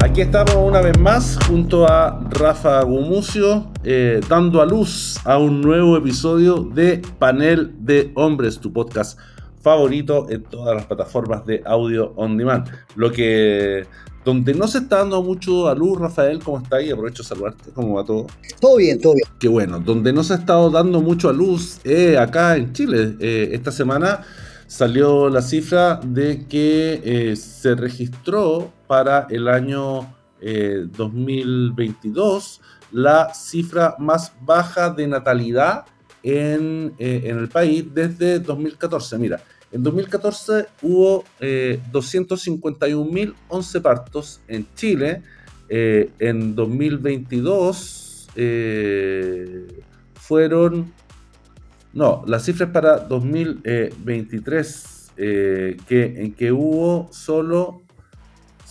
Aquí estamos una vez más junto a Rafa Gumucio, eh, dando a luz a un nuevo episodio de Panel de Hombres, tu podcast favorito en todas las plataformas de audio on demand. Lo que donde no se está dando mucho a luz, Rafael, ¿cómo está ahí? Aprovecho de saludarte, ¿cómo va todo? Todo bien, todo bien. Qué bueno, donde no se ha estado dando mucho a luz eh, acá en Chile. Eh, esta semana salió la cifra de que eh, se registró para el año 2022 la cifra más baja de natalidad en, en el país desde 2014. Mira, en 2014 hubo eh, 251.011 partos en Chile. Eh, en 2022 eh, fueron... No, las cifras para 2023, eh, que, en que hubo solo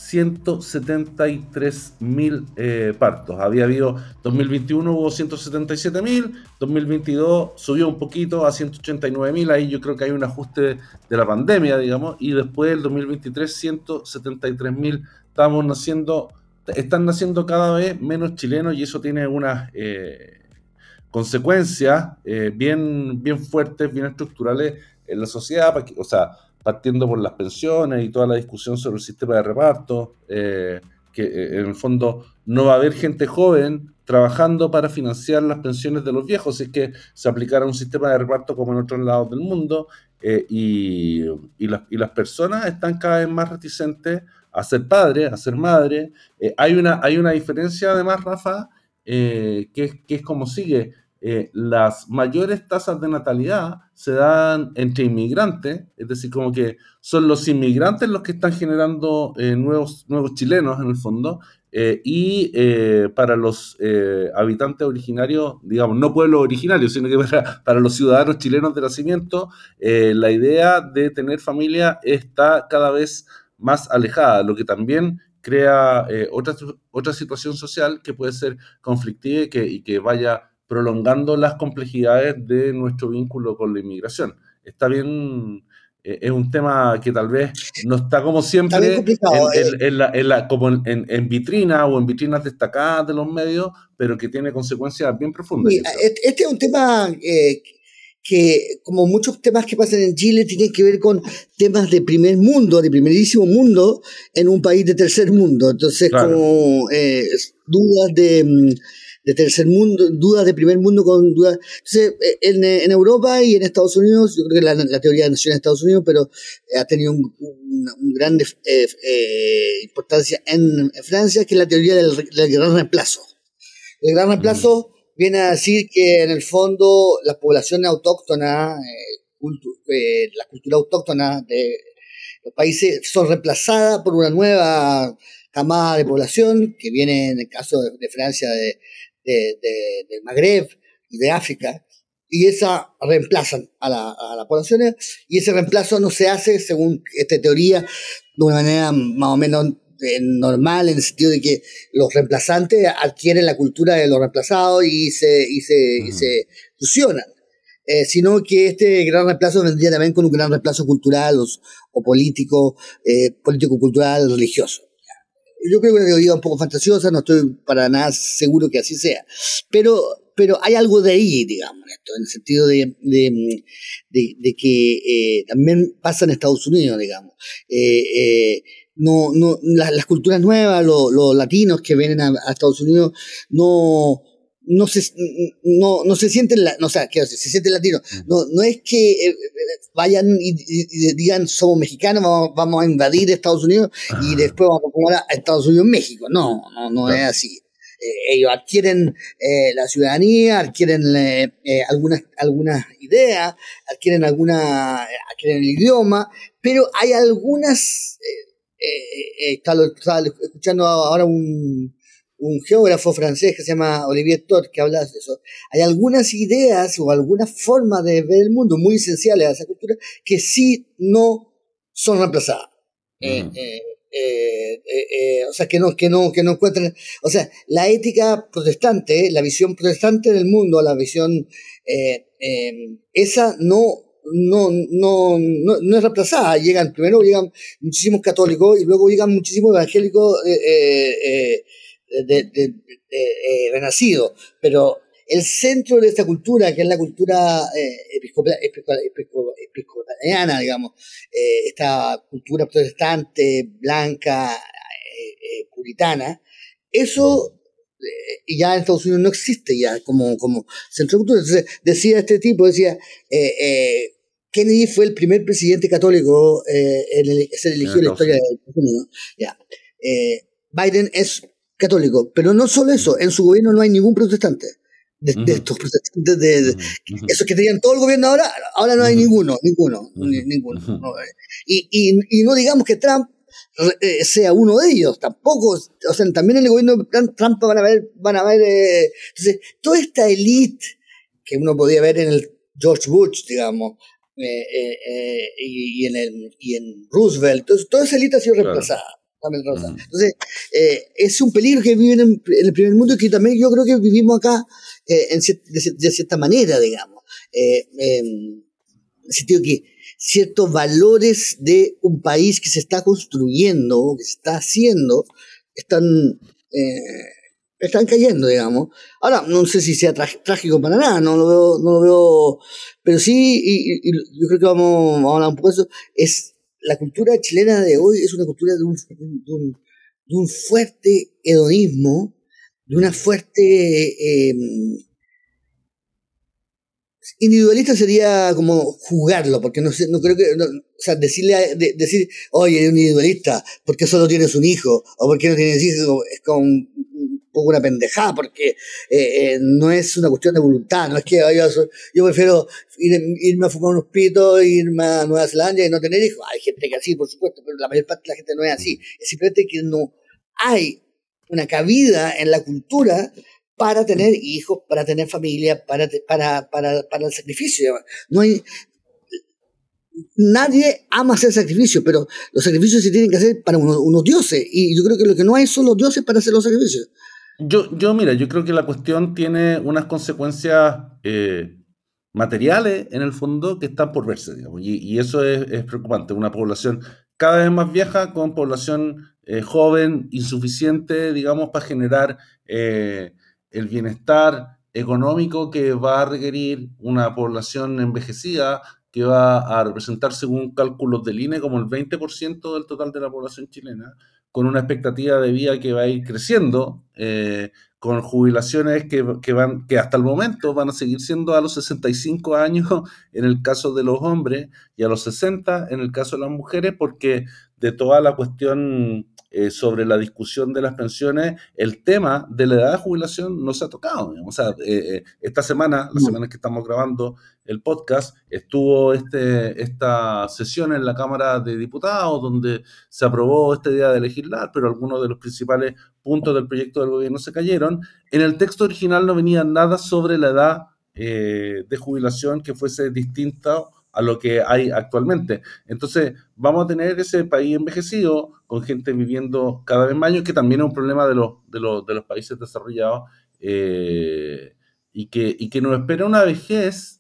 173 mil eh, partos. Había habido 2021 hubo 177 mil, 2022 subió un poquito a 189 mil. Ahí yo creo que hay un ajuste de la pandemia, digamos, y después el 2023 173 mil. Estamos naciendo, están naciendo cada vez menos chilenos y eso tiene unas eh, consecuencias eh, bien, bien fuertes, bien estructurales en la sociedad. o sea, partiendo por las pensiones y toda la discusión sobre el sistema de reparto, eh, que eh, en el fondo no va a haber gente joven trabajando para financiar las pensiones de los viejos, si es que se aplicara un sistema de reparto como en otros lados del mundo, eh, y, y, las, y, las, personas están cada vez más reticentes a ser padres, a ser madres. hay, una, hay una diferencia además, Rafa, que, que es como sigue. Eh, las mayores tasas de natalidad se dan entre inmigrantes, es decir, como que son los inmigrantes los que están generando eh, nuevos, nuevos chilenos en el fondo, eh, y eh, para los eh, habitantes originarios, digamos, no pueblos originarios, sino que para los ciudadanos chilenos de nacimiento, la idea de tener familia está cada vez más alejada, lo que también crea otra, otra situación social que puede ser conflictiva y que, y que vaya prolongando las complejidades de nuestro vínculo con la inmigración. Está bien, eh, es un tema que tal vez no está como siempre en, en, en, la, la, como en, vitrina o en vitrinas destacadas de los medios, pero que tiene consecuencias bien profundas. Sí, este es un tema eh, que, como muchos temas que pasan en Chile, tienen que ver con temas de primer mundo, de primerísimo mundo, en un país de tercer mundo. Entonces, claro. como eh, dudas de mm, de tercer mundo, dudas de primer mundo con dudas. Entonces, eh, en, en Europa y en Estados Unidos, yo creo que la, la teoría de nación en Estados Unidos, pero ha tenido un, una un gran eh, eh, importancia en, en, Francia, que es la teoría del, del gran reemplazo. El gran reemplazo mm. Viene a decir que en el fondo las poblaciones autóctonas, eh, cultu la cultura autóctona de los países son reemplazadas por una nueva camada de población que viene en el caso de, Francia de, Magreb y de África, y esa reemplazan a la, a la población, y ese reemplazo no se hace, según esta teoría, de una manera más o menos eh, normal, en el sentido de que los reemplazantes adquieren la cultura de los reemplazados y se, y se, y se fusionan. Eh, sino que este gran reemplazo vendría también con un gran reemplazo cultural o, o político, eh, político-cultural, religioso yo creo que una teoría un poco fantasiosa, no estoy para nada seguro que así sea, pero, pero hay algo de ahí, digamos, esto, en el sentido de, de, de, de que eh, también pasa en Estados Unidos, digamos. Eh, eh, no, no, las, las culturas nuevas, los, los latinos que vienen a, a Estados Unidos, no, no se, no, no se sienten, la, no, o sea, que se, se sienten latinos. No, no es que eh, vayan y, y, digan somos mexicanos, vamos, vamos, a invadir Estados Unidos y después vamos a poner a Estados Unidos México. No, no, no es así. Eh, ellos adquieren eh, la ciudadanía, adquieren eh, algunas, algunas ideas, adquieren alguna, adquieren el idioma, pero hay algunas, estaba, estaba escuchando ahora un, un geógrafo francés que se llama Olivier Todd, que habla de eso, hay algunas ideas o algunas formas de ver el mundo muy esenciales a esa cultura que sí no son reemplazadas. Mm. Eh, eh, eh, eh, o sea, que no, que, no, que no encuentran. O sea, la ética protestante, la visión protestante del mundo, la visión esa no no, no, no, es reemplazada. Llegan, primero llegan muchísimos católicos y luego llegan muchísimos evangélicos eh, de, renacidos. Pero el centro de esta cultura, que es la cultura episcopaliana, digamos, esta cultura protestante, blanca, puritana, eso ya en Estados Unidos no existe ya como, como centro de cultura. Entonces, decía este tipo, decía, eh, eh, Kennedy fue el primer presidente católico eh, en el, se eligió en la historia de Estados Unidos. Ya. Biden es católico, pero no solo eso, en su gobierno no hay ningún protestante. De, estos protestantes, de, esos que tenían todo el gobierno ahora, ahora no hay ninguno, ninguno, ninguno. y, y, y no digamos que Trump eh, sea uno de ellos, tampoco, o sea, también en el gobierno de Trump van a ver, van a ver, eh, entonces, toda esta élite que uno podía ver en el George Bush, digamos, eh, y, en el, y en Roosevelt, entonces, toda esa élite ha sido reemplazada. Entonces, es un peligro que viven en, el primer mundo y que también yo creo que vivimos acá en, de, cierta manera, digamos. en el sentido que ciertos valores de un país que se está construyendo, que se está haciendo, están, eh, están cayendo, digamos. Ahora, no sé si sea trágico para nada, no lo veo, no lo veo, pero sí, y, yo creo que vamos, a hablar un poco de eso, es la cultura chilena de hoy es una cultura de un, de un, fuerte hedonismo, de una fuerte eh, individualista sería como jugarlo, porque no sé, no creo que, o sea, decirle, decir, oye, eres un individualista, porque solo tienes un hijo, o porque no tienes hijos, es como poco una pendejada, porque eh, eh, no es una cuestión de voluntad, no es que yo, yo prefiero irme a fumar unos pitos, irme a Nueva Zelanda y no tener hijos. Hay gente que así, por supuesto, pero la mayor parte de la gente no es así. Es simplemente que no hay una cabida en la cultura para tener hijos, para tener familia, para, para, para, el sacrificio. No hay, nadie ama hacer sacrificio, pero los sacrificios se tienen que hacer para unos, dioses. Y yo creo que lo que no hay son los dioses para hacer los sacrificios. Yo, yo mira, yo creo que la cuestión tiene unas consecuencias eh, materiales en el fondo que están por verse, digamos, y, eso es, preocupante. Una población cada vez más vieja con población eh, joven, insuficiente, digamos, para generar eh, el bienestar económico que va a requerir una población envejecida que va a representar, según cálculos del INE, como el 20% del total de la población chilena, con una expectativa de vida que va a ir creciendo, eh, con jubilaciones que, van, que hasta el momento van a seguir siendo a los 65 años en el caso de los hombres y a los 60 en el caso de las mujeres, porque de toda la cuestión eh, sobre la discusión de las pensiones, el tema de la edad de jubilación no se ha tocado. O sea, eh, esta semana, la semana que estamos grabando el podcast, estuvo este, esta sesión en la Cámara de Diputados donde se aprobó esta idea de legislar, pero algunos de los principales puntos del proyecto del gobierno se cayeron. En el texto original no venía nada sobre la edad de jubilación que fuese distinta a lo que hay actualmente. Entonces, vamos a tener ese país envejecido, con gente viviendo cada vez más años, que también es un problema de los, de los, de los países desarrollados, eh, y, que, y que nos espera una vejez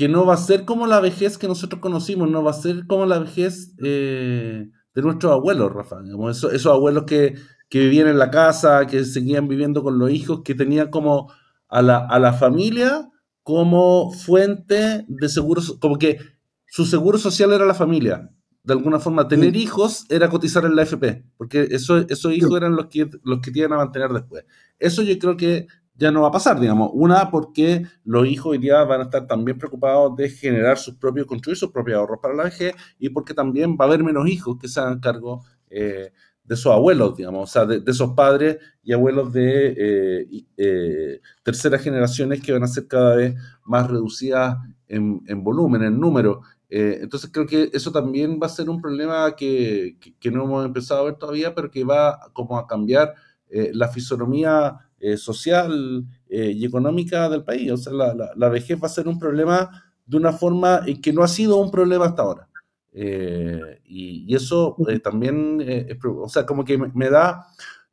que no va a ser como la vejez que nosotros conocimos, no va a ser como la vejez eh, de nuestros abuelos, Rafa. esos, esos abuelos que, que, vivían en la casa, que seguían viviendo con los hijos, que tenían como a la, a la familia como fuente de seguros, como que su seguro social era la familia. De alguna forma, tener hijos era cotizar en la FP, porque eso, esos hijos eran los que, los que tienen a mantener después. Eso yo creo que ya no va a pasar, digamos. Una, porque los hijos hoy día van a estar también preocupados de generar sus propios, construir sus propios ahorros para la vejez, y porque también va a haber menos hijos que se hagan cargo eh, de esos abuelos, digamos, o sea, de, esos padres y abuelos de eh, eh, terceras generaciones que van a ser cada vez más reducidas en, volumen, en número. Entonces creo que eso también va a ser un problema que, no hemos empezado a ver todavía, pero que va como a cambiar la fisonomía social y económica del país. O sea, la, la, vejez va a ser un problema de una forma en que no ha sido un problema hasta ahora. Eh, y, eso eh, también, eh, o sea, como que me, da,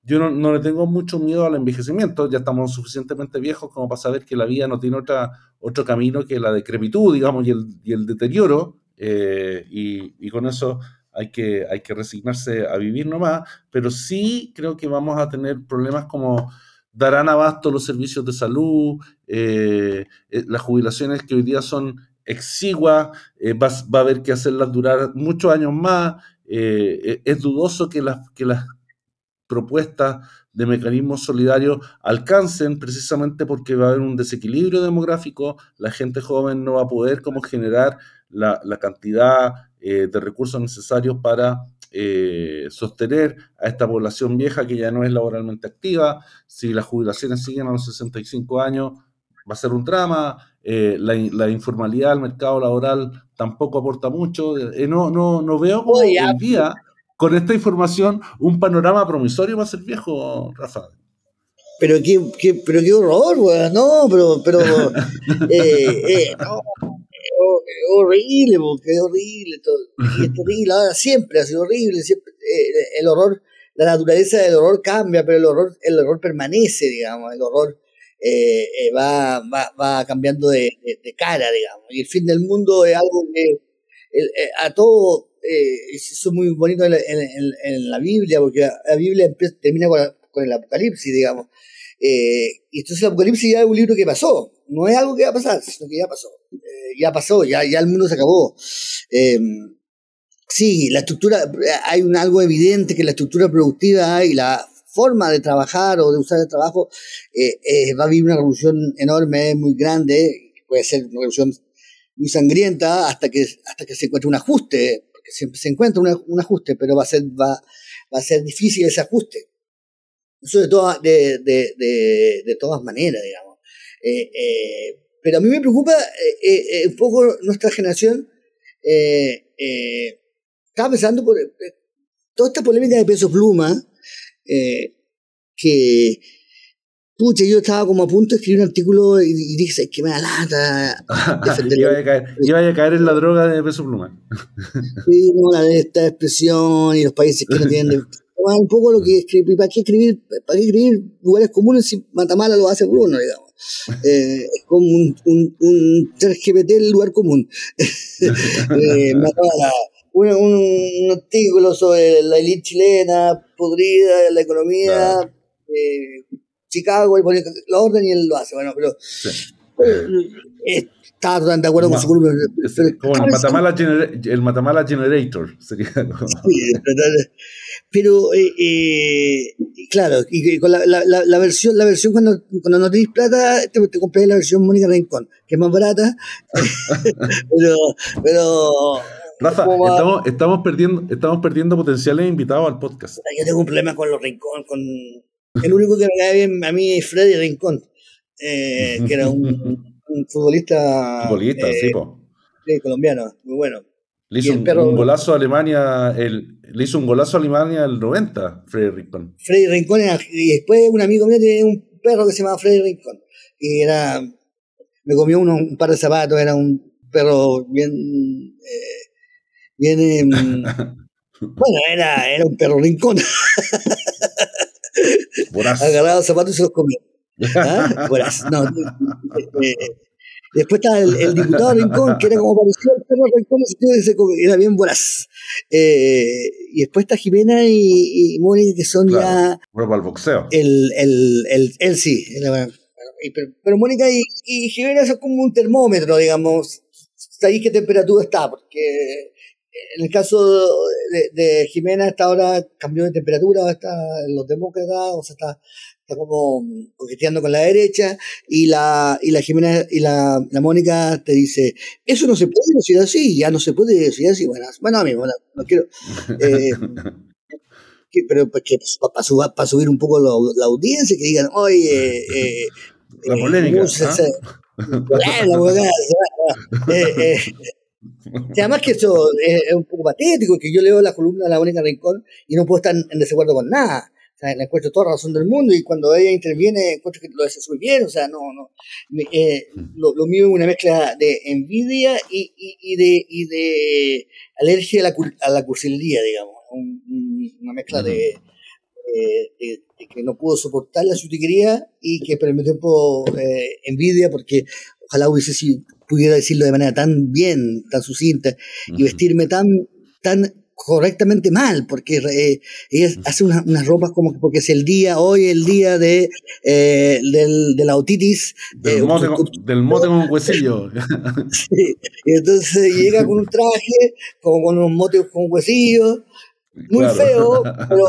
yo no, le tengo mucho miedo al envejecimiento, ya estamos suficientemente viejos como para saber que la vida no tiene otra, otro camino que la decrepitud, digamos, y el, y el deterioro, eh, y, con eso hay que, hay que resignarse a vivir nomás, pero sí creo que vamos a tener problemas como darán abasto los servicios de salud, eh, eh, las jubilaciones que hoy día son exiguas, va, va, a haber que hacerlas durar muchos años más, es dudoso que las, que las propuestas de mecanismos solidarios alcancen precisamente porque va a haber un desequilibrio demográfico, la gente joven no va a poder como generar la, cantidad eh, de recursos necesarios para eh, sostener a esta población vieja que ya no es laboralmente activa. Si las jubilaciones siguen a los 65 años, va a ser un drama. Eh, la, informalidad al mercado laboral tampoco aporta mucho. no, no, no veo hoy día con esta información un panorama promisorio va a ser viejo, Rafa. Pero qué, qué, pero qué horror, weón. No, pero, pero eh, eh, no, horrible, porque es horrible todo. Y es terrible, ahora siempre ha sido horrible, siempre, eh, el horror, la naturaleza del horror cambia, pero el horror, el horror permanece, digamos, el horror va, va, va, cambiando de, de, cara, digamos. Y el fin del mundo es algo que a todo eh, eso es muy bonito en la, Biblia, porque la, Biblia termina con, el Apocalipsis, digamos. Eh, y entonces el Apocalipsis ya es un libro que pasó, no es algo que va a pasar, sino que ya pasó. Eh, ya pasó, ya, ya el mundo se acabó. Em, sí, la estructura, hay un, algo evidente que la estructura productiva y la forma de trabajar o de usar el trabajo va a vivir una revolución enorme, muy grande, puede ser una revolución muy sangrienta hasta que, hasta que se encuentre un ajuste siempre se encuentra un ajuste, pero va a ser, va, va a ser difícil ese ajuste. Eso de, toda, de, de, de, todas maneras, digamos. Eh, eh, pero a mí me preocupa eh, un poco nuestra generación. estaba pensando por toda esta polémica de peso pluma, que Pucha, yo estaba como a punto de escribir un artículo y, dije, que me da lata. a caer, iba a caer en la droga de peso pluma. sí, no, la de esta expresión y los países que no tienen. un poco lo que. ¿Para qué escribir, para qué escribir lugares comunes si Matamala lo hace Bruno, digamos? Eh, es como un, un, un 3GPT el lugar común. eh. Un, un, artículo sobre la élite chilena, podrida, la economía. Eh, Chicago y pone la orden y él lo hace. Bueno, pero. Sí. Eh, estaba totalmente de acuerdo con su grupo. Como el Matamala, el Matamala Generator sería. Sí, pero, eh, eh, claro, y, con la, la, la, versión, la versión cuando, cuando no tenéis plata, te, te compré la versión Mónica Rincón, que es más barata. pero, pero Rafa, estamos, estamos, perdiendo, estamos perdiendo potenciales invitados al podcast. Yo tengo un problema con los Rincón, con, el único que me cae bien a mí es Freddy Rincón, eh, que era un, futbolista. Futbolista, sí, sí, colombiano, muy bueno. Le hizo un, golazo a Alemania, el, le hizo un golazo a Alemania el 90, Freddy Rincón. Freddy Rincón, y después un amigo mío tiene un perro que se llama Freddy Rincón. Y era, me comió uno, un par de zapatos, era un perro bien, eh, bien, em, bueno, era, era un perro rincón. Agarraba zapatos y se los comía. ¿Ah? No, eh, después estaba el, diputado Rincón, que era como parecía el perro Rincón, era bien voraz. Eh, y después está Jimena y, Mónica, que son ya. Bueno, para el boxeo. El, el, el, el sí. pero, Mónica y, y, Jimena son como un termómetro, digamos. Ahí qué temperatura está, porque en el caso de, Jimena, hasta ahora cambió de temperatura, está en los demócratas, o sea, está, está como coqueteando con la derecha, y la, y la Jimena y la, la Mónica te dice, eso no se puede decir así, ya no se puede decir así, bueno, bueno, a mí, bueno, no quiero. Eh, pero pues, para, subir un poco la, audiencia, que digan, oye, eh, la polémica. eh, y además que eso es, un poco patético, que yo leo la columna de la única Rincón y no puedo estar en desacuerdo con nada. O sea, le encuentro toda razón del mundo y cuando ella interviene encuentro que lo hace muy bien. O sea, no, no. Eh, lo, mío es una mezcla de envidia y, y, de, y de alergia a la, a la cursilería, digamos. una mezcla de, de, que no pudo soportar la sutiquería y que por el mismo tiempo envidia porque ojalá hubiese si pudiera decirlo de manera tan bien, tan sucinta y vestirme tan, tan correctamente mal, porque eh, ella hace unas ropas como que porque es el día, hoy el día de, eh, del, de la otitis. Del, mote, con, un huesillo. y entonces llega con un traje, como con unos motes con huesillos, muy feo, pero,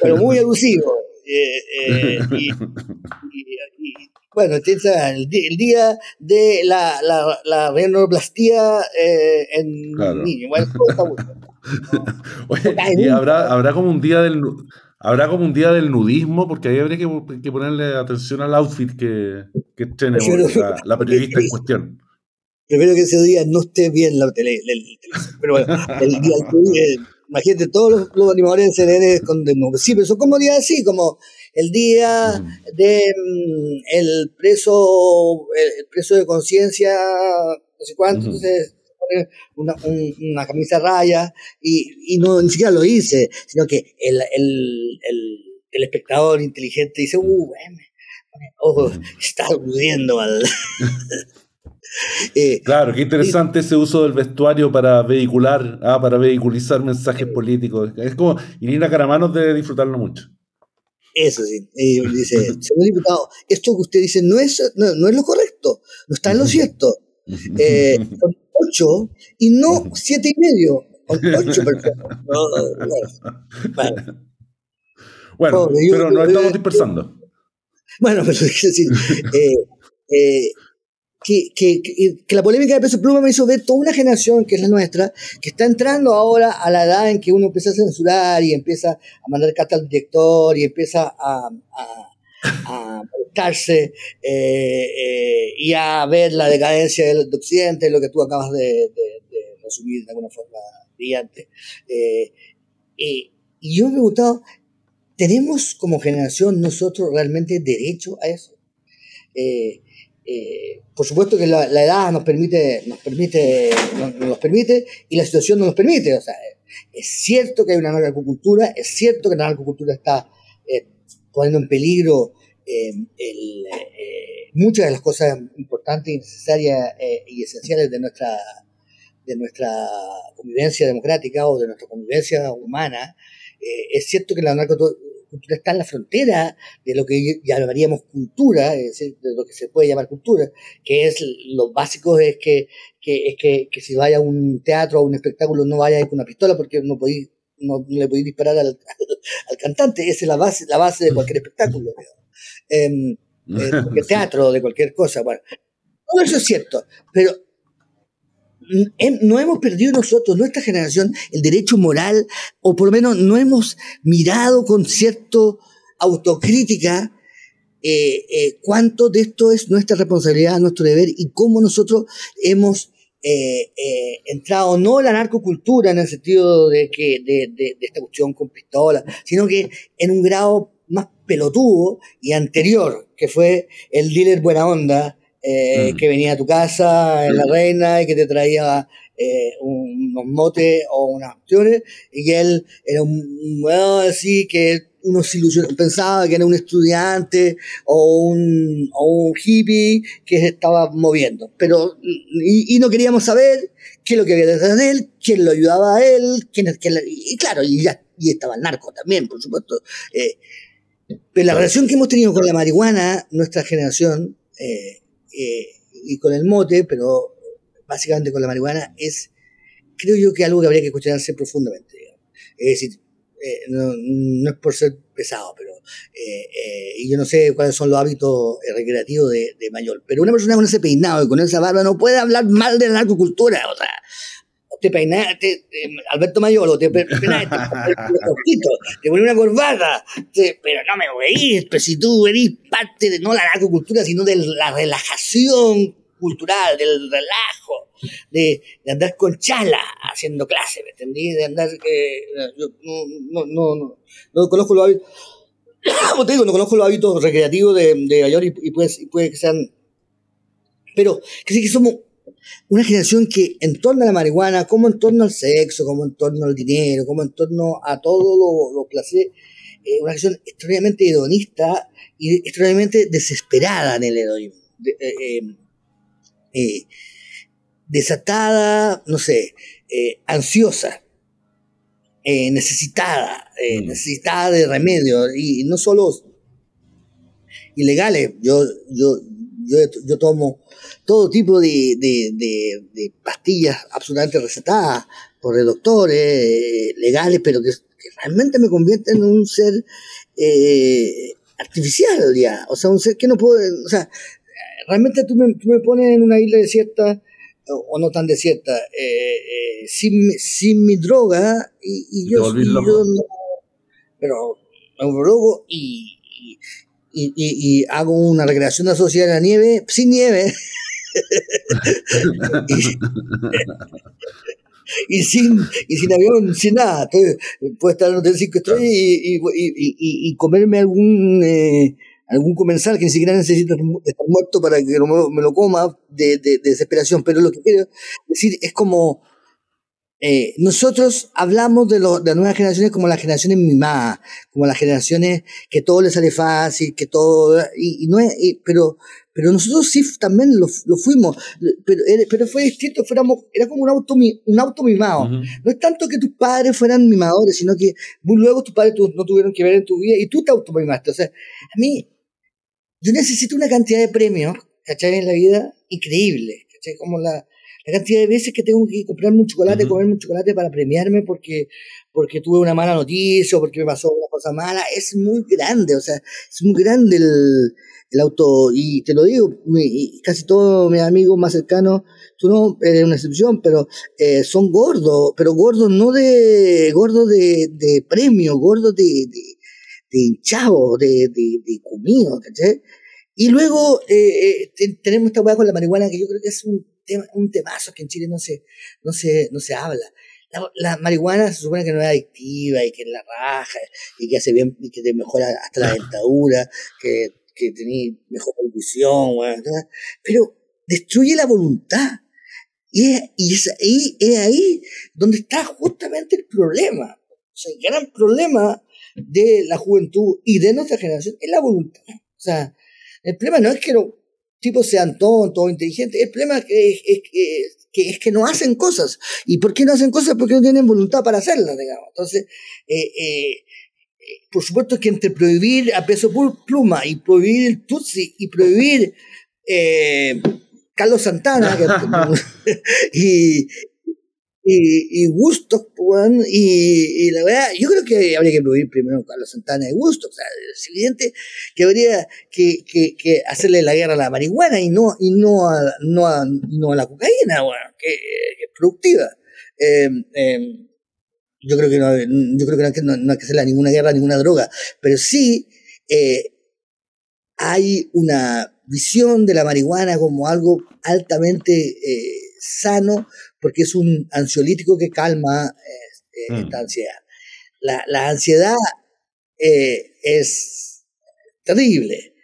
pero muy alusivo. Eh, y, bueno, el, el, día de la, la, la en claro. niños. Bueno, Oye, y habrá, habrá como un día del habrá como un día del nudismo, porque ahí habría que, que ponerle atención al outfit que, que tiene la, periodista en cuestión. Primero que ese día no esté bien la tele, pero bueno, el día del imagínate, todos los, animadores de CNN con Sí, pero son como días así, como el día de mm, el preso, el, preso de conciencia, no sé cuánto, entonces una, una camisa raya y, y, no ni siquiera lo hice, sino que el, el, el, espectador inteligente dice, uh, ojo, está aludiendo al... Eh, claro, qué interesante ese uso del vestuario para vehicular, ah, para vehiculizar mensajes políticos. Es como Irina Caramanos debe disfrutarlo mucho. Eso sí. dice, señor diputado, esto que usted dice no es, no, no es lo correcto, no está en lo cierto. Eh, son ocho y no siete y medio. Ocho personas. bueno, pero nos estamos dispersando. Bueno, pero es decir, eh, eh, que, que, que, la polémica de Peso Pluma me hizo ver toda una generación, que es la nuestra, que está entrando ahora a la edad en que uno empieza a censurar y empieza a mandar cartas al director y empieza a, a, a molestarse eh, eh, y a ver la decadencia del Occidente, lo que tú acabas de, de, de resumir de alguna forma brillante. Eh, y, y yo me he preguntado, ¿tenemos como generación nosotros realmente derecho a eso? Eh, eh, por supuesto que la, edad nos permite, nos permite, nos, permite y la situación no nos permite. O sea, es cierto que hay una narcocultura, es cierto que la narcocultura está eh, poniendo en peligro eh, muchas de las cosas importantes y necesarias y esenciales de nuestra, de nuestra convivencia democrática o de nuestra convivencia humana. es cierto que la narcocultura cultura está en la frontera de lo que llamaríamos cultura, es decir, de lo que se puede llamar cultura, que es lo básico es que, que, es que, que si vaya a un teatro o un espectáculo no vaya con una pistola porque no podéis no, le podéis disparar al, al, cantante, esa es la base, la base de cualquier espectáculo, eh, de cualquier teatro, de cualquier cosa. Bueno, todo eso es cierto, pero no hemos perdido nosotros, nuestra generación, el derecho moral, o por lo menos no hemos mirado con cierto autocrítica eh, eh, cuánto de esto es nuestra responsabilidad, nuestro deber y cómo nosotros hemos eh, entrado no la narcocultura en el sentido de que de, de, esta cuestión con pistola, sino que en un grado más pelotudo y anterior, que fue el dealer buena onda, eh, mm. que venía a tu casa en La Reina y que te traía eh, unos motes o unas opciones y él era un bueno así que uno se pensaba que era un estudiante o un, o un hippie que se estaba moviendo, pero y, no queríamos saber qué es lo que había detrás de él, quién lo ayudaba a él, quién, quién y claro, y ya y estaba el narco también, por supuesto. Eh, pero la relación que hemos tenido con la marihuana, nuestra generación, eh, eh, y con el mote, pero básicamente con la marihuana, es, creo yo que algo que habría que cuestionarse profundamente. Es decir, eh, no, no, es por ser pesado, pero eh, y yo no sé cuáles son los hábitos recreativos de, de Mayol, pero una persona con ese peinado y con esa barba no puede hablar mal de la narcocultura, o sea, te peinaste, Alberto Mayolo, te peinaste, te pones una corbata, pero no me veis, pero si tú eres parte de no la narcocultura, sino de la relajación cultural, del relajo, de, andar con chala haciendo clase, ¿me entendí? De andar, eh, yo no, no, no, no, conozco los hábitos, como te digo, no conozco los hábitos recreativos de, de Mayor y, y, puede, y puede que sean, pero que sí que somos una generación que en torno a la marihuana, como en torno al sexo, como en torno al dinero, como en torno a todos los lo placeres, eh, una generación extraordinariamente hedonista y extraordinariamente desesperada en el hedonismo. Desatada, no sé, ansiosa, necesitada, mm. necesitada de remedio, y no solo ilegales, yo, yo, yo, yo tomo todo tipo de, pastillas absolutamente recetadas por doctores, eh, legales, pero que, realmente me convierten en un ser eh, artificial, ya. O sea, un ser que no puede, o sea, realmente tú me, tú me pones en una isla desierta o, no tan desierta, eh, sin, sin mi droga y, yo, y yo no, pero me drogo y, y, hago una recreación asociada a la nieve, sin nieve. y, sin, y sin avión, sin nada. puedo estar en un hotel 5 estrellas y, y, comerme algún, eh, algún comensal que ni siquiera necesita estar muerto para que me, lo coma de, de, desesperación. Pero lo que quiero decir es como eh, nosotros hablamos de, lo, de las nuevas generaciones como las generaciones mimadas, como las generaciones que todo les sale fácil, que todo, y, no es, pero, pero nosotros sí también lo, lo fuimos, pero, pero fue distinto, fuéramos, era como un auto, un auto mimado. No es tanto que tus padres fueran mimadores, sino que muy luego tus padres no tuvieron que ver en tu vida y tú te automimaste. O sea, a mí, yo necesito una cantidad de premios, ¿cachai? En la vida increíble, ¿cachai? Como la, la cantidad de veces que tengo que comprarme un chocolate, comerme un chocolate para premiarme porque, porque tuve una mala noticia o porque me pasó una cosa mala, es muy grande, o sea, es muy grande el, el auto, y te lo digo, casi todos mis amigos más cercanos, tú no eres una excepción, pero eh, son gordos, pero gordos no de, gordos de, de premio, gordos de, de, de hinchado, de, de, de comido, ¿cachai? Y luego eh, eh, tenemos esta hueá con la marihuana que yo creo que es un un temazo que en Chile no se, no se, no se habla. La, marihuana se supone que no es adictiva y que es la raja y que hace bien y que te mejora hasta la dentadura, que, que tenés mejor visión, pero destruye la voluntad. Y es, y es ahí, es ahí donde está justamente el problema. O sea, el gran problema de la juventud y de nuestra generación es la voluntad. O sea, el problema no es que no, tipos sean tontos o inteligentes. El problema es que, es que no hacen cosas. ¿Y por qué no hacen cosas? Porque no tienen voluntad para hacerlas, digamos. Entonces, eh, eh, eh, por supuesto que entre prohibir a peso pluma y prohibir el Tutsi y prohibir Carlos Santana y, y, y gustos, y, la verdad, yo creo que habría que prohibir primero Carlos Santana de gusto, o sea, es evidente que habría que, que, hacerle la guerra a la marihuana y no, y no, a, no, a, no a la cocaína, bueno, que, es productiva. Em, em, yo creo que no, yo creo que no, no, que hacerle ninguna guerra a ninguna droga, pero sí eh, hay una visión de la marihuana como algo altamente eh, sano porque es un ansiolítico que calma mm. esta ansiedad. La, la ansiedad eh, es terrible,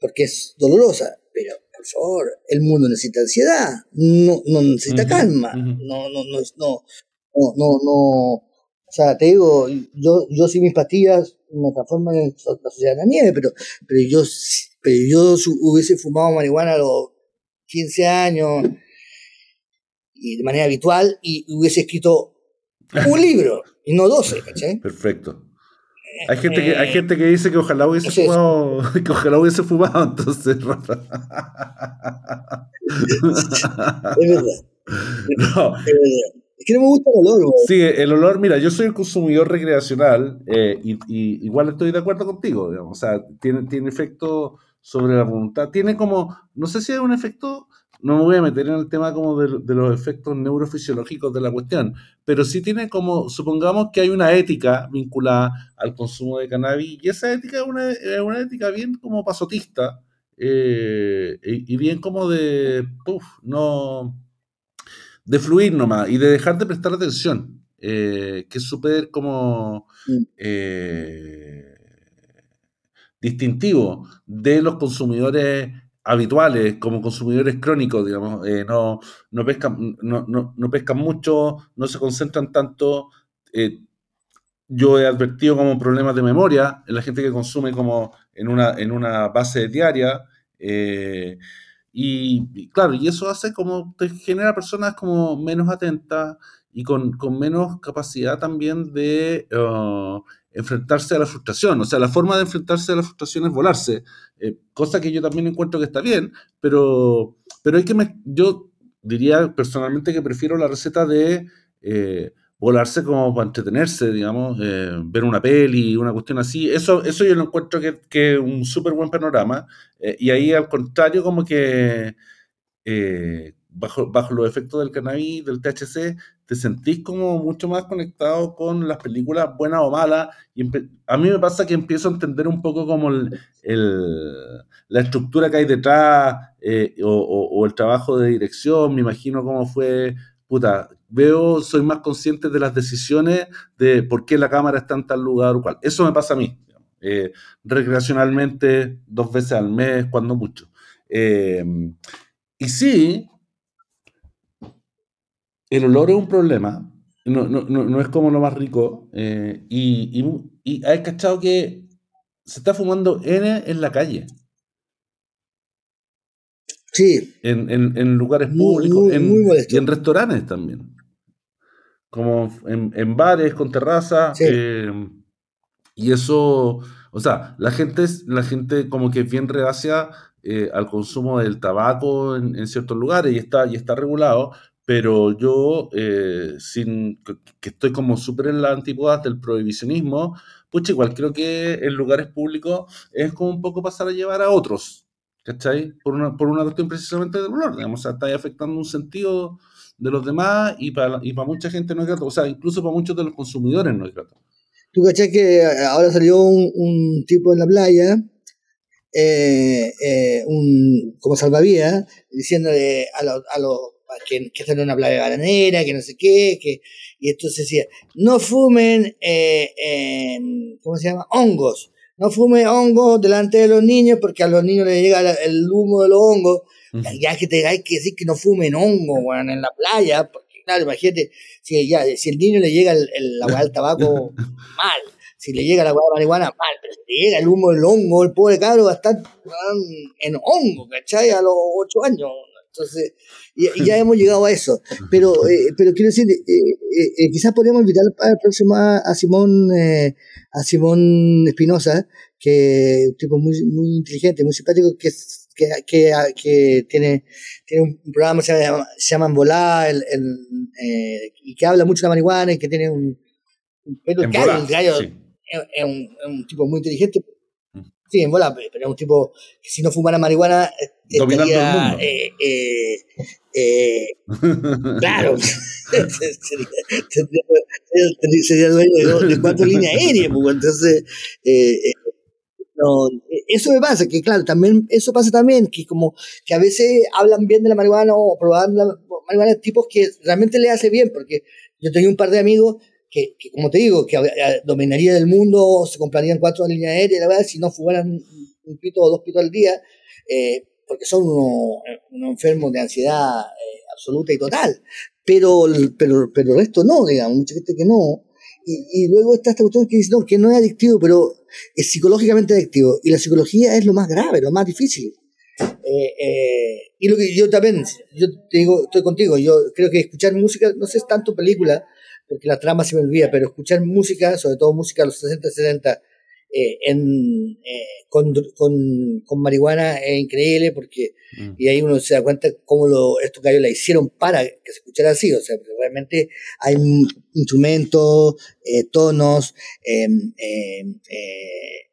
porque es dolorosa, pero por favor, el mundo necesita ansiedad, no, no necesita calma, no, no, no, no, no, no, no, o sea, te digo, yo, yo si mis pastillas me transforman en la sociedad de la nieve, pero, pero yo, pero yo hubiese fumado marihuana a los 15 años, y de manera habitual y hubiese escrito un libro y no doce, ¿cachai? Perfecto. Hay gente, que, hay gente que dice que ojalá hubiese fumado, que ojalá hubiese fumado, entonces, Rafa. es verdad. No. Es verdad. Es que no me gusta el olor. Sí, el olor, mira, yo soy un consumidor recreacional eh, y, y, igual estoy de acuerdo contigo, digamos, o sea, tiene, tiene efecto sobre la voluntad, tiene como, no sé si es un efecto no me voy a meter en el tema como de, los efectos neurofisiológicos de la cuestión, pero sí tiene como, supongamos que hay una ética vinculada al consumo de cannabis, y esa ética es una, es una ética bien como pasotista, eh, y, bien como de, puff, no, de fluir nomás, y de dejar de prestar atención, eh, que es súper como... Eh, distintivo de los consumidores habituales, como consumidores crónicos, digamos, eh, no, no, pescan, no, no, mucho, no se concentran tanto, eh, yo he advertido como problemas de memoria en la gente que consume como en una, en una base diaria. Eh, y, claro, y eso hace como, te genera personas como menos atentas y con, menos capacidad también de uh, enfrentarse a la frustración. O sea, la forma de enfrentarse a la frustración es volarse, eh, cosa que yo también encuentro que está bien, pero, pero hay que, yo diría personalmente que prefiero la receta de... Eh, volarse como para entretenerse, digamos, eh, ver una peli, una cuestión así. Eso, eso yo lo encuentro que es un súper buen panorama. Y ahí, al contrario, como que bajo, bajo los efectos del cannabis, del THC, te sentís como mucho más conectado con las películas, buenas o malas. Y a mí me pasa que empiezo a entender un poco como el, la estructura que hay detrás o, o el trabajo de dirección. Me imagino cómo fue puta, veo, soy más consciente de las decisiones de por qué la cámara está en tal lugar o cual. Eso me pasa a mí, eh, recreacionalmente, dos veces al mes, cuando mucho. Eh, y sí, el olor es un problema, no, es como lo más rico, eh, y, y, hay cachado que se está fumando N en la calle. Sí. En, lugares públicos y en restaurantes también como en, bares con terraza. Eh, y eso, o sea, la gente, la gente como que es bien reacia eh, al consumo del tabaco en, ciertos lugares y está, y está regulado, pero yo, eh, sin, que estoy como súper en la antípoda del prohibicionismo, pues igual creo que en lugares públicos es como un poco pasar a llevar a otros, ¿cachai? Por una, por una cuestión precisamente del olor, digamos, o sea, está afectando un sentido de los demás y para, y para mucha gente no es grato. O sea, incluso para muchos de los consumidores no es grato. Tú caché que ahora salió un, tipo en la playa, eh, eh, un, como salvavidas, diciéndole a los que, que están en una playa bananera, que no sé qué, que, y entonces decía, no fumen, eh, ¿cómo se llama? Hongos. No fumen hongos delante de los niños porque a los niños les llega el humo de los hongos ya que te hay que decir que no fumen hongo, weón, en la playa, porque claro, imagínate, si, ya, si el niño le llega el, el agua del tabaco, mal. Si le llega la agua de marihuana, mal. Pero si le llega el humo del hongo, el pobre cabro va a estar en hongo, ¿cachai? A los ocho años. Entonces, y, ya hemos llegado a eso. Pero, eh, pero quiero decir, eh, eh, quizás podríamos invitar al próximo a Simón, a Simón Espinosa, que es un tipo muy, muy inteligente, muy simpático, que es que, que, que tiene, tiene un programa que se llama, se llama Volá, el, el, eh, y que habla mucho de la marihuana y que tiene un, un gallo es, un, un, tipo muy inteligente. Sí, en bola, pero es un tipo que si no fumara marihuana eh, estaría, eh, eh, eh, claro, sería, sería, dueño de, de cuatro líneas aéreas, pues, entonces eh, no, e, eso me pasa, que claro, también, eso pasa también, que como que a veces hablan bien de la marihuana o probaban la marihuana tipos que realmente le hace bien, porque yo tenía un par de amigos que, como te digo, que dominaría del mundo, se comprarían cuatro líneas aéreas, la verdad, si no fumaran un pito o dos pitos al día, eh, porque son unos uno enfermos de ansiedad eh, absoluta y total. Pero, pero, pero el resto no, digamos, mucha gente que no. Y, y luego está esta cuestión que dice, no, que no es adictivo, pero es psicológicamente adictivo. Y la psicología es lo más grave, lo más difícil. Eh, eh, y lo que yo también, yo te digo, estoy contigo, yo creo que escuchar música, no sé, es tanto película, porque la trama se me olvida, pero escuchar música, sobre todo música de los 60, 70, eh, en, eh, con, con, con, marihuana es increíble porque mm. y ahí uno se da cuenta cómo lo, estos gallos la hicieron para que se escuchara así, o sea, realmente hay instrumentos, eh, tonos, em, em,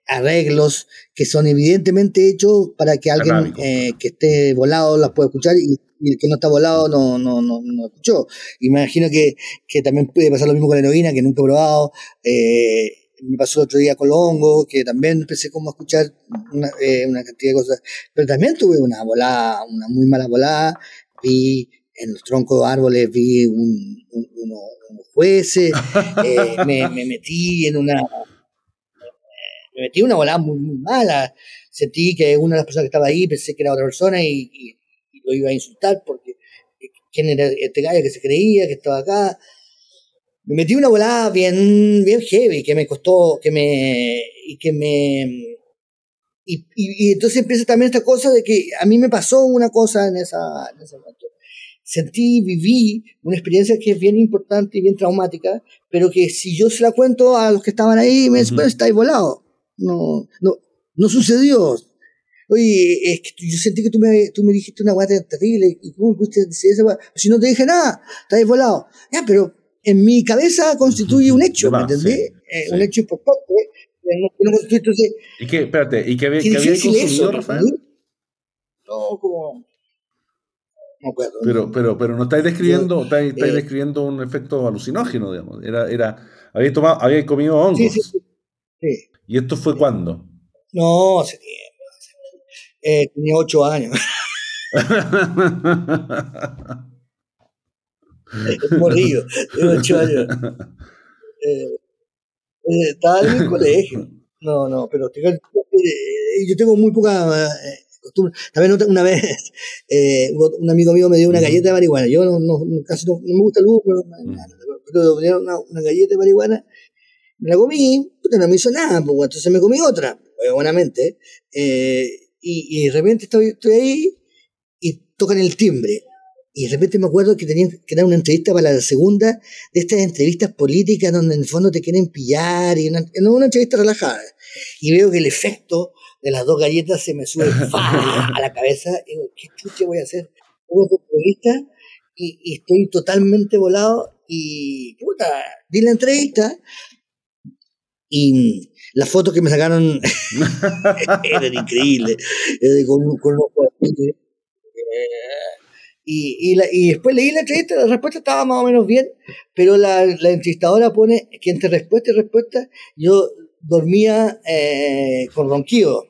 arreglos que son evidentemente hechos para que alguien que esté volado las pueda escuchar y, el que no está volado no, no, no, no escuchó. Imagino que, que también puede pasar lo mismo con la heroína, que nunca he probado. Eh, me pasó el otro día con los hongos, que también empecé como a escuchar una, eh, una, cantidad de cosas, pero también tuve una volada, una muy mala volada, vi en los troncos de árboles, vi un, unos, jueces, eh, me, me, metí en una... Me metí en una volada muy, muy mala, sentí que una de las personas que estaba ahí pensé que era otra persona y, y, lo iba a insultar porque eh, quién era este gallo que se creía que estaba acá me metí una volada bien, bien heavy, que me costó, que me, y que me, y, y, entonces empieza también esta cosa de que a mí me pasó una cosa en, esa, en ese momento. Sentí, viví una experiencia que es bien importante y bien traumática, pero que si yo se la cuento a los que estaban ahí, me dicen, uh -huh. volado. No, no, no sucedió. Oye, es que yo sentí que tú me, tú me dijiste una guata terrible, y cómo pudiste decir esa Si no te dije nada, estás volado. Ya, pero en mi cabeza constituye un hecho, ¿me entendés? Sí, eh, sí. Un hecho importante. No, no entonces, ¿Y qué, espérate, ¿y qué, qué, qué había consumido, eso, Rafael? No, como... No acuerdo. Pero, pero, pero no estáis describiendo, estáis, estáis eh, describiendo un efecto alucinógeno, digamos. Era, era, habéis tomado, habéis comido hongos. Sí, sí, sí. sí. ¿Y esto fue cuándo? No, hace tiempo. Eh, tenía ocho años. Morrido, tenía ocho años. Eh, eh, estaba en el colegio. No, no, pero tengo, eh, yo tengo muy poca costumbre. También una vez un amigo mío me dio una galleta de marihuana. Yo no, no casi no, no, me gusta el humo, pero, me dieron una, una, galleta de marihuana. Me la comí, pero no me hizo nada, pues, entonces me comí otra, buenamente. Eh, y, y, de repente estoy, estoy ahí y tocan el timbre. Y de repente me acuerdo que tenían que dar una entrevista para la segunda de estas entrevistas políticas donde en el fondo te quieren pillar y una, no una entrevista relajada. Y veo que el efecto de las dos galletas se me sube a la cabeza y digo, ¿qué chuche voy a hacer? Una entrevista y, y, estoy totalmente volado y puta, di la entrevista y las fotos que me sacaron eran increíbles. Con unos y, y, la, y, después leí la entrevista, la respuesta estaba más o menos bien, pero la, la entrevistadora pone que entre respuesta y respuesta yo dormía eh, con ronquido.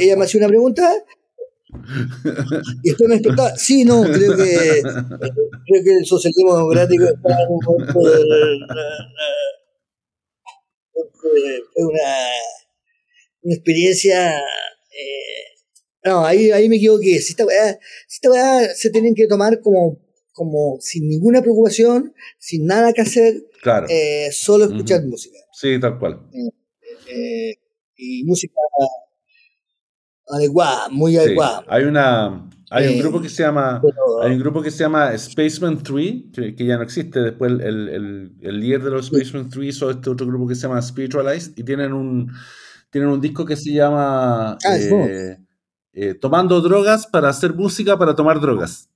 Ella, me hacía una pregunta y después me despertaba. Sí, no, creo que creo que el socialismo democrático está en un momento de, fue una, una experiencia eh, no, ahí, ahí me equivoqué. Si esta weá, si esta weá se tienen que tomar como, como sin ninguna preocupación, sin nada que hacer, claro. eh, solo escuchar uh -huh. música. Sí, tal cual. Eh, eh, y música adecuada, muy adecuada. Sí. Hay una hay un grupo que se llama pero, hay un grupo que se llama Spaceman 3 que, que ya no existe después el, el, el, líder de los Spaceman 3 hizo este otro grupo que se llama Spiritualized y tienen un tienen un disco que se llama ah, eh, eh, tomando drogas para hacer música para tomar drogas.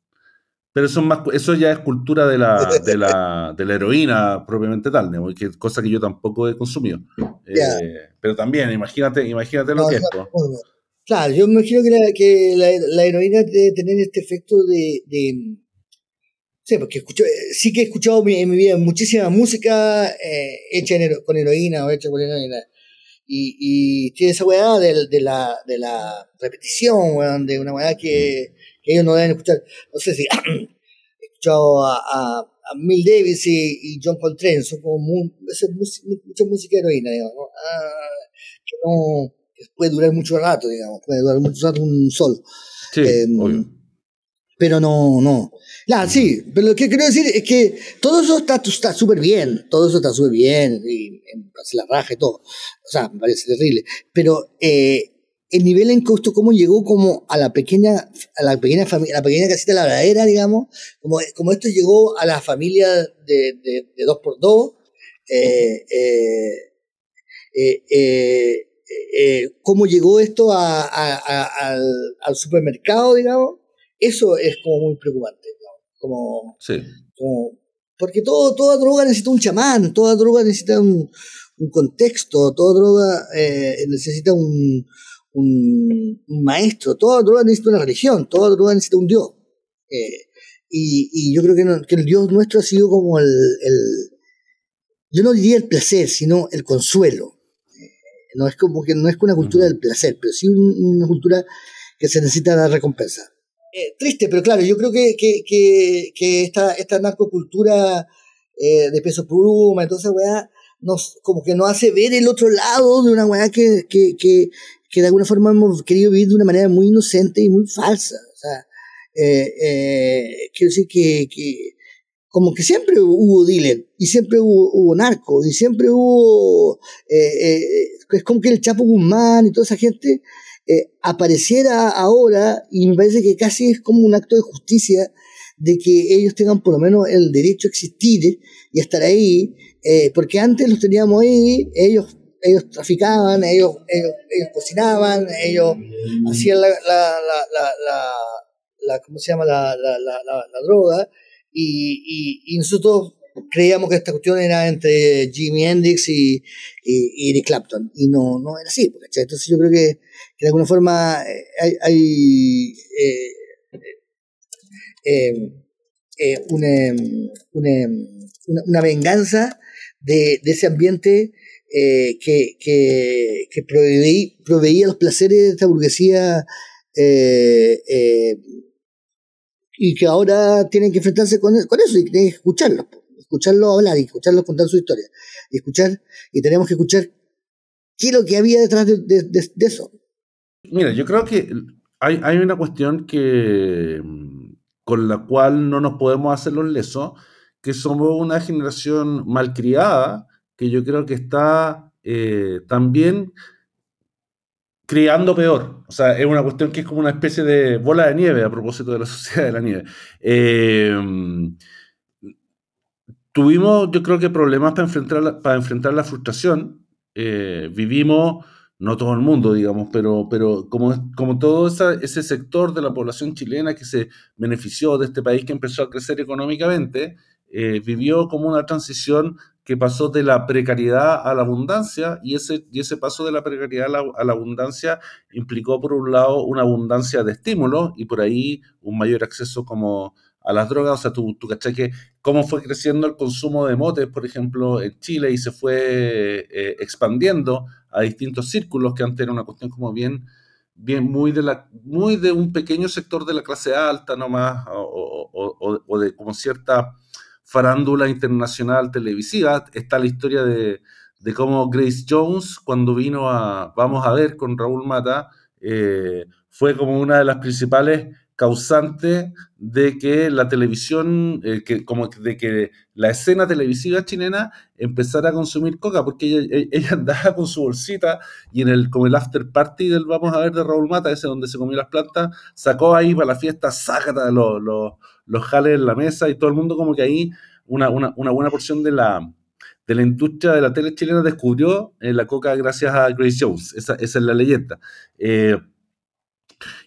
Pero eso, más, eso ya es cultura de la, de la, de la heroína propiamente tal, ¿no? que cosa que yo tampoco he consumido. Yeah. Eh, pero también, imagínate, imagínate lo no, que es. Claro, yo me imagino que la, que la, la heroína debe tener este efecto de... de sí, porque escucho, sí que he escuchado en mi vida muchísima música eh, hecha hero, con heroína o hecha con heroína. Y, y tiene esa weá de, la, de la repetición, weón, de una weá que, que, ellos no deben escuchar. No sé si he escuchado a, a, a Mill Davis y, John Coltrane, son como muy, es mucha música heroína, digamos, ¿no? Ah, que no puede durar mucho rato, digamos, puede durar mucho rato un sol. Sí, eh, obvio. Pero no, no. Claro, sí, pero lo que quiero decir es que todo eso está súper bien, todo eso está súper bien, y, hace la raja y todo. O sea, me parece terrible. Pero eh, el nivel en costo, cómo llegó como a la pequeña, a la pequeña familia, la pequeña casita labradera, digamos, como, como esto llegó a la familia de, de, de dos por dos, eh, eh, cómo llegó esto a, a, a, al, al supermercado, digamos, eso es como muy preocupante. Como, sí. como, porque todo, toda droga necesita un chamán, toda droga necesita un, un contexto, toda droga eh, necesita un, un, un, maestro, toda droga necesita una religión, toda droga necesita un Dios. Eh, y, y, yo creo que, no, que, el Dios nuestro ha sido como el, el, yo no diría el placer, sino el consuelo. No es como que no es una cultura del placer, pero sí una cultura que se necesita la recompensa. Eh, triste, pero claro, yo creo que, que, que, que esta, esta narcocultura eh, de peso pluma, entonces, weá, nos, como que nos hace ver el otro lado de una weá que, que, que, que de alguna forma hemos querido vivir de una manera muy inocente y muy falsa. O sea, eh, eh, quiero decir que, que como que siempre hubo dealer, y siempre hubo, narcos, y siempre hubo, eh, eh, es como que el Chapo Guzmán y toda esa gente eh, apareciera ahora, y me parece que casi es como un acto de justicia de que ellos tengan por lo menos el derecho a existir y a estar ahí, porque antes los teníamos ahí, ellos ellos traficaban, ellos, ellos, cocinaban, ellos hacían la, la, la, la, ¿cómo se llama? La, droga, y, nosotros creíamos que esta cuestión era entre Jimi Hendrix y, y, Eric Clapton, y no, no era así, Entonces yo creo que, de alguna forma eh, hay, hay eh, eh, una, una, una, venganza de, de ese ambiente eh, que, que, que proveía, los placeres de esta burguesía eh, eh, y que ahora tienen que enfrentarse con, con eso y tienen que escucharlos, escucharlos hablar y escucharlos contar su historia. Y escuchar, y tenemos que escuchar qué es lo que había detrás de, de, eso. Mira, yo creo que hay, hay, una cuestión que con la cual no nos podemos hacer los lesos, que somos una generación malcriada que yo creo que está eh, también criando peor. O sea, es una cuestión que es como una especie de bola de nieve a propósito de la sociedad de la nieve. Em, tuvimos, yo creo que problemas para enfrentar la, para enfrentar la frustración. Eh, vivimos, no todo el mundo, digamos, pero, pero como, como todo ese sector de la población chilena que se benefició de este país que empezó a crecer económicamente, eh, vivió como una transición que pasó de la precariedad a la abundancia y ese, y ese paso de la precariedad a la, abundancia implicó por un lado una abundancia de estímulos y por ahí un mayor acceso como a las drogas, o sea, tú, tú caché que cómo fue creciendo el consumo de motes, por ejemplo, en Chile y se fue eh, expandiendo a distintos círculos que antes era una cuestión como bien, bien muy de la, muy de un pequeño sector de la clase alta nomás, o, o, o de como cierta farándula internacional televisiva. Está la historia de, cómo Grace Jones, cuando vino a Vamos a ver con Raúl Mata, eh, fue como una de las principales causantes de que la televisión, eh, que, como de que la escena televisiva chilena empezara a consumir coca, porque ella, andaba con su bolsita y en el, como el after party del Vamos a ver de Raúl Mata, ese donde se comió las plantas, sacó ahí para la fiesta, sácata los, los, los jales en la mesa y todo el mundo como que ahí una, buena porción de la, de la industria de la tele chilena descubrió eh, la coca gracias a Grace Jones. Esa, es la leyenda. Eh,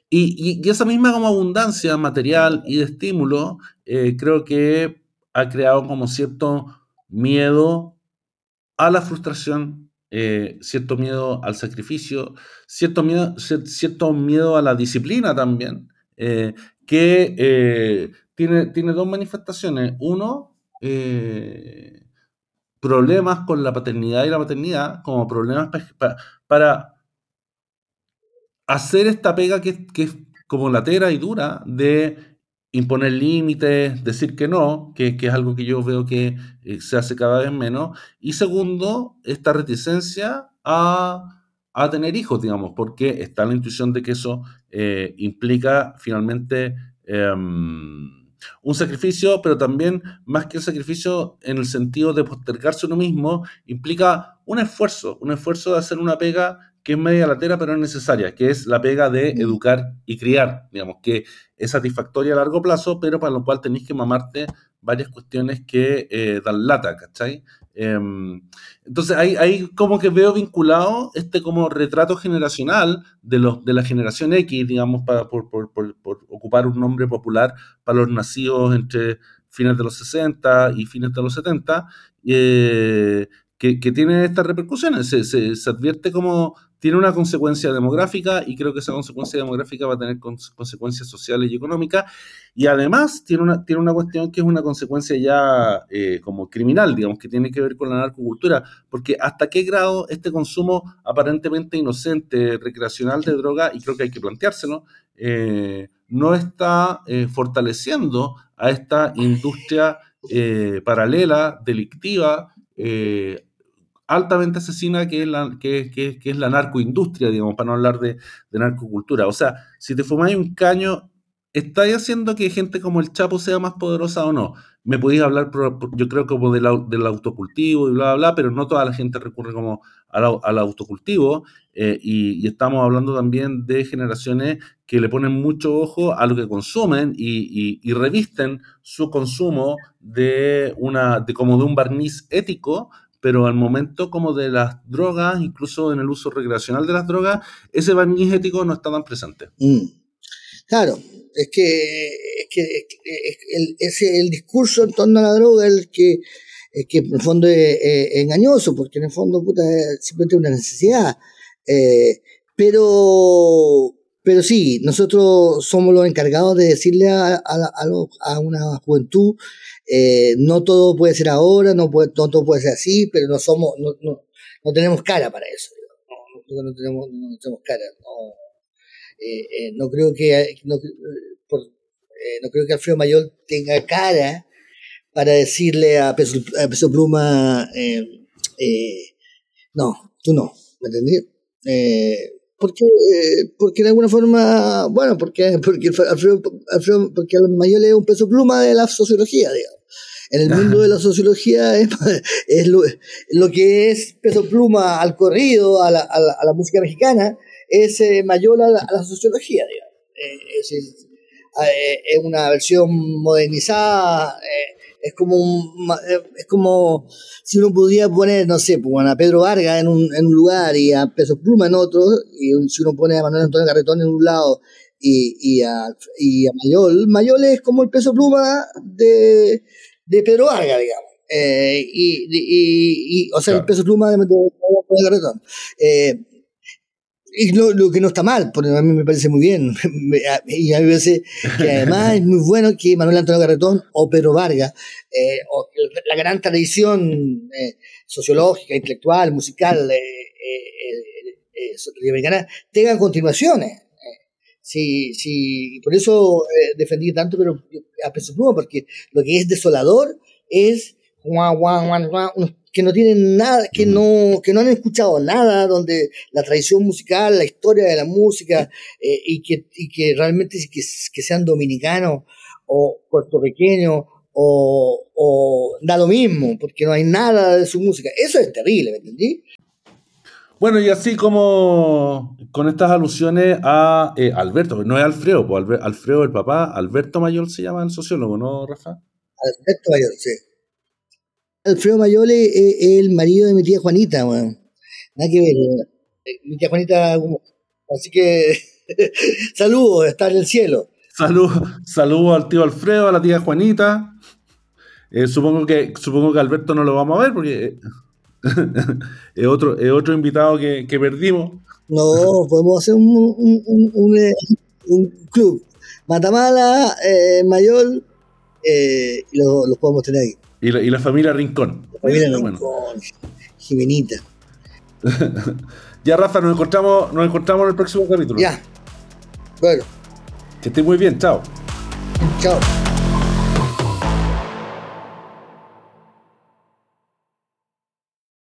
y, esa misma como abundancia material y de estímulo, eh, creo que ha creado como cierto miedo a la frustración, cierto miedo al sacrificio, cierto miedo, cierto miedo a la disciplina también, que tiene, tiene dos manifestaciones. Uno, eh, problemas con la paternidad y la maternidad, como problemas para, hacer esta pega que, es como latera y dura de imponer límites, decir que no, que, es algo que yo veo que eh, se hace cada vez menos. Y segundo, esta reticencia a, tener hijos, digamos, porque está la intuición de que eso eh, implica finalmente em, un sacrificio, pero también más que el sacrificio en el sentido de postergarse uno mismo, implica un esfuerzo, un esfuerzo de hacer una pega que es media latera pero es necesaria, que es la pega de educar y criar, digamos, que es satisfactoria a largo plazo, pero para lo cual tenéis que mamarte varias cuestiones que eh, dan lata, ¿cachai? Em, entonces ahí, como que veo vinculado este como retrato generacional de, los, de la generación X, digamos, para, por, ocupar un nombre popular para los nacidos entre fines de los 60 y fines de los 70, eh, que, tiene estas repercusiones. Se, se, advierte como tiene una consecuencia demográfica y creo que esa consecuencia demográfica va a tener consecuencias sociales y económicas. Y además tiene una, tiene una cuestión que es una consecuencia ya eh, como criminal, digamos, que tiene que ver con la narcocultura, porque hasta qué grado este consumo aparentemente inocente, recreacional de droga, y creo que hay que planteárselo, eh, no está eh, fortaleciendo a esta industria paralela, delictiva, altamente asesina que es la, que, es la narcoindustria, digamos, para no hablar de, de, narcocultura. O sea, si te fumáis un caño, ¿estáis haciendo que gente como el Chapo sea más poderosa o no? Me podéis hablar, yo creo, como del, autocultivo y bla, bla, bla, pero no toda la gente recurre como al, autocultivo. Eh, y, estamos hablando también de generaciones que le ponen mucho ojo a lo que consumen y, y, revisten su consumo de, una, de como de un barniz ético, pero al momento como de las drogas, incluso en el uso recreacional de las drogas, ese barniz ético no está tan presente. Mm. Claro, es que, es que el, es el discurso en torno a la droga el que, que en el fondo es, engañoso, porque en el fondo puta, es simplemente una necesidad. Eh, pero, pero sí, nosotros somos los encargados de decirle a, a, a, una juventud, eh, no todo puede ser ahora, no, puede, no todo puede ser así, pero no somos, no, no, no tenemos cara para eso. No, no, tenemos, no tenemos cara. No, eh, no creo que no, por, no creo que Alfredo Mayor tenga cara para decirle a Peso, Pluma, no, tú no, ¿me entendí? Eh, porque, eh, porque de alguna forma, bueno, porque, porque Alfredo, Alfredo, Mayor es un peso pluma de la sociología, digamos. En el mundo de la sociología es, lo, lo, que es peso pluma al corrido, a la, a la música mexicana, es eh, mayor a la, sociología, digamos. Eh, es, es, es, una versión modernizada, es como un, eh, es como si uno pudiera poner, no sé, pues, a Pedro Vargas en un, en un lugar y a Peso Pluma en otro, y si uno pone a Manuel Antonio Carretón en un lado y, y, a, y a Mayol, Mayol es como el Peso Pluma de, de Pedro Vargas, digamos. Eh, y, y, y, o sea, el peso pluma de, de, de Carretón. Eh, y lo, lo, que no está mal, porque a mí me parece muy bien. y a mí me parece que además es muy bueno que Manuel Antonio Carretón o Pedro Vargas, eh, o la gran tradición eh, sociológica, intelectual, musical eh, americana, tengan continuaciones. Sí, sí, por eso defendí tanto pero a peso pluma, porque lo que es desolador es unos que no tienen nada, que no, que no han escuchado nada, donde la tradición musical, la historia de la música, eh, y, que, y que realmente que, que sean dominicanos o puertorriqueños o, o da lo mismo, porque no hay nada de su música. Eso es terrible, ¿me entendí? Bueno, y así como con estas alusiones a eh, Alberto, no es Alfredo, pues Alfredo el papá, Alberto Mayor se llama el sociólogo, ¿no, Rafa? Alberto Mayor, sí. Alfredo Mayole es el marido de mi tía Juanita, weón. Nada que ver. Eh, mi tía Juanita, así que saludos, está en el cielo. Saludos saludo al tío Alfredo, a la tía Juanita. Eh, supongo, que, supongo que Alberto no lo vamos a ver porque eh, es, otro, es otro invitado que, que perdimos. No, podemos hacer un, un, un, un club. Matamala, eh, Mayor, eh, y los lo podemos tener ahí. Y la, y la familia Rincón. La familia Rincón. Bueno. Jimenita. ya, Rafa, nos encontramos, nos encontramos en el próximo capítulo. Ya. Bueno. Que esté muy bien, chao. Chao.